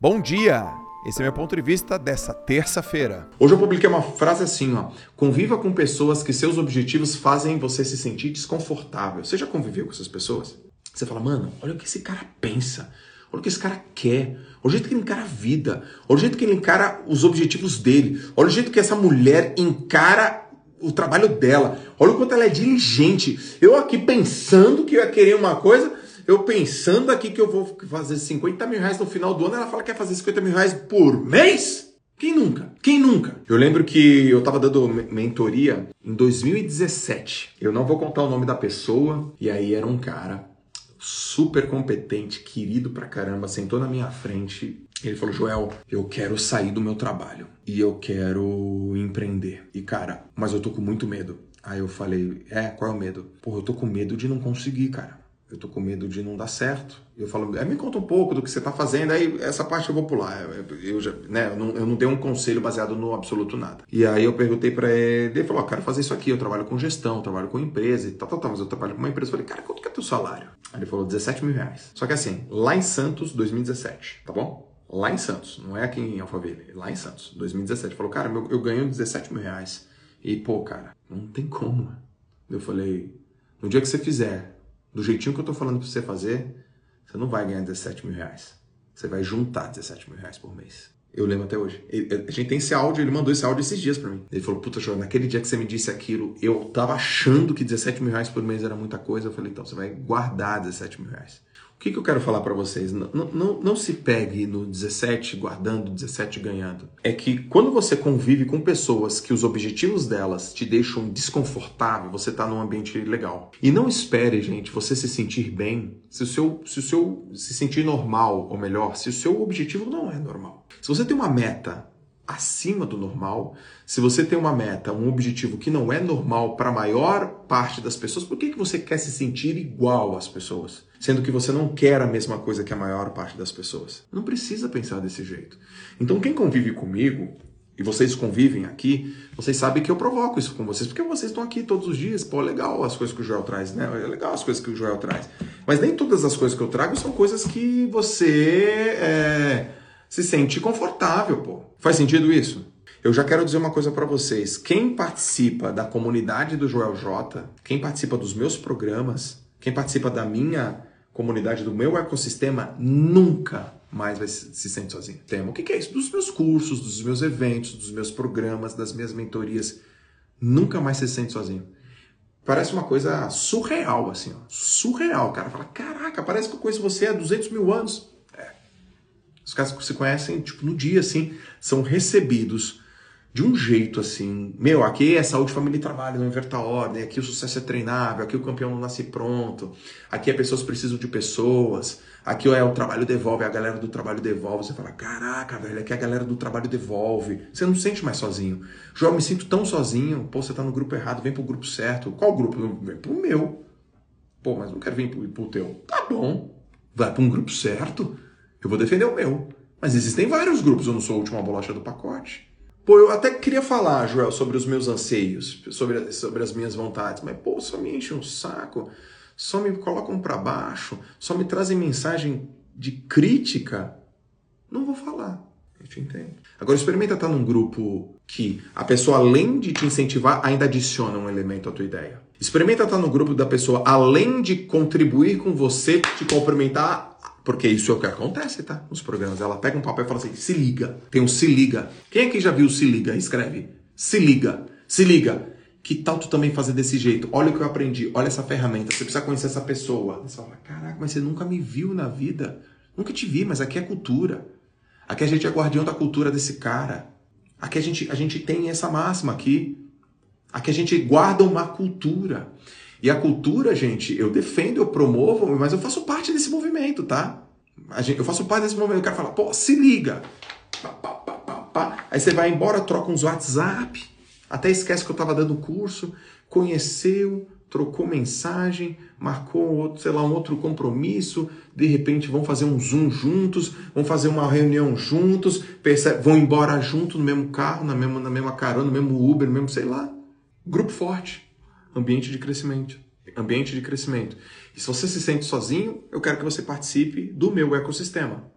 Bom dia! Esse é meu ponto de vista dessa terça-feira. Hoje eu publiquei uma frase assim, ó. Conviva com pessoas que seus objetivos fazem você se sentir desconfortável. Você já conviveu com essas pessoas? Você fala, mano, olha o que esse cara pensa. Olha o que esse cara quer. Olha o jeito que ele encara a vida. Olha o jeito que ele encara os objetivos dele. Olha o jeito que essa mulher encara o trabalho dela. Olha o quanto ela é diligente. Eu aqui pensando que eu ia querer uma coisa, eu pensando aqui que eu vou fazer 50 mil reais no final do ano, ela fala que quer fazer 50 mil reais por mês? Quem nunca? Quem nunca? Eu lembro que eu tava dando mentoria em 2017. Eu não vou contar o nome da pessoa, e aí era um cara super competente, querido pra caramba, sentou na minha frente. Ele falou: Joel, eu quero sair do meu trabalho e eu quero empreender. E cara, mas eu tô com muito medo. Aí eu falei: É, qual é o medo? Porra, eu tô com medo de não conseguir, cara eu tô com medo de não dar certo. Eu falo, é, me conta um pouco do que você tá fazendo, aí essa parte eu vou pular. Eu, já, né, eu não, eu não dei um conselho baseado no absoluto nada. E aí eu perguntei para ele, ele falou, oh, quero fazer isso aqui, eu trabalho com gestão, trabalho com empresa e tal, tal, tal, mas eu trabalho com uma empresa. Eu falei, cara, quanto que é teu salário? Aí ele falou, 17 mil reais. Só que assim, lá em Santos, 2017, tá bom? Lá em Santos, não é aqui em Alphaville, lá em Santos, 2017. Ele falou, cara, eu, eu ganho 17 mil reais. E, pô, cara, não tem como. Eu falei, no dia que você fizer do jeitinho que eu tô falando para você fazer, você não vai ganhar 17 mil reais. Você vai juntar 17 mil reais por mês. Eu lembro até hoje. a gente tem esse áudio, ele mandou esse áudio esses dias para mim. Ele falou, puta, João, naquele dia que você me disse aquilo, eu tava achando que 17 mil reais por mês era muita coisa. Eu falei, então, você vai guardar 17 mil reais. O que, que eu quero falar para vocês? Não, não, não se pegue no 17 guardando, 17 ganhando. É que quando você convive com pessoas que os objetivos delas te deixam desconfortável, você tá num ambiente legal. E não espere, gente, você se sentir bem se o seu, se o seu se sentir normal, ou melhor, se o seu objetivo não é normal. Se você tem uma meta acima do normal, se você tem uma meta, um objetivo que não é normal para a maior parte das pessoas, por que, que você quer se sentir igual às pessoas? Sendo que você não quer a mesma coisa que a maior parte das pessoas. Não precisa pensar desse jeito. Então, quem convive comigo, e vocês convivem aqui, vocês sabem que eu provoco isso com vocês, porque vocês estão aqui todos os dias. Pô, legal as coisas que o Joel traz, né? É legal as coisas que o Joel traz. Mas nem todas as coisas que eu trago são coisas que você é, se sente confortável, pô. Faz sentido isso? Eu já quero dizer uma coisa para vocês. Quem participa da comunidade do Joel J, quem participa dos meus programas, quem participa da minha comunidade, do meu ecossistema, nunca mais vai se, se sentir sozinho. Tema. O que, que é isso? Dos meus cursos, dos meus eventos, dos meus programas, das minhas mentorias. Nunca mais se sente sozinho. Parece uma coisa surreal, assim, ó. Surreal, cara. Fala, caraca, parece que eu conheço você há 200 mil anos. Os caras que se conhecem, tipo, no dia, assim, são recebidos de um jeito assim, meu, aqui é saúde, família e trabalho, não inverta a ordem, aqui o sucesso é treinável, aqui o campeão não nasce pronto, aqui as pessoas precisam de pessoas, aqui é o trabalho devolve, a galera do trabalho devolve, você fala, caraca, velho, aqui a galera do trabalho devolve, você não se sente mais sozinho. João, me sinto tão sozinho, pô, você tá no grupo errado, vem pro grupo certo. Qual grupo? Vem pro meu. Pô, mas não quero vir pro, pro teu. Tá bom, vai pra um grupo certo. Eu vou defender o meu. Mas existem vários grupos, eu não sou a última bolacha do pacote. Pô, eu até queria falar, Joel, sobre os meus anseios, sobre, sobre as minhas vontades, mas, pô, só me enche um saco, só me colocam para baixo, só me trazem mensagem de crítica. Não vou falar. A gente entende. Agora, experimenta estar num grupo que a pessoa, além de te incentivar, ainda adiciona um elemento à tua ideia. Experimenta estar no grupo da pessoa, além de contribuir com você, te cumprimentar, porque isso é o que acontece, tá? Nos programas. Ela pega um papel e fala assim: se liga. Tem um se liga. Quem aqui já viu se liga? Escreve. Se liga. Se liga. Que tal tu também fazer desse jeito? Olha o que eu aprendi. Olha essa ferramenta. Você precisa conhecer essa pessoa. Você fala: caraca, mas você nunca me viu na vida. Nunca te vi, mas aqui é cultura. Aqui a gente é guardião da cultura desse cara. Aqui a gente, a gente tem essa máxima aqui. Aqui a gente guarda uma cultura. E a cultura, gente, eu defendo, eu promovo, mas eu faço parte desse movimento, tá? eu faço parte desse movimento. O cara fala, pô, se liga. Pá, pá, pá, Aí você vai embora, troca uns WhatsApp, até esquece que eu estava dando curso, conheceu, trocou mensagem, marcou outro, sei lá, um outro compromisso, de repente vão fazer um Zoom juntos, vão fazer uma reunião juntos, percebe, vão embora junto no mesmo carro, na mesma, na mesma carona, no mesmo Uber, no mesmo, sei lá. Grupo forte ambiente de crescimento. Ambiente de crescimento. E se você se sente sozinho, eu quero que você participe do meu ecossistema.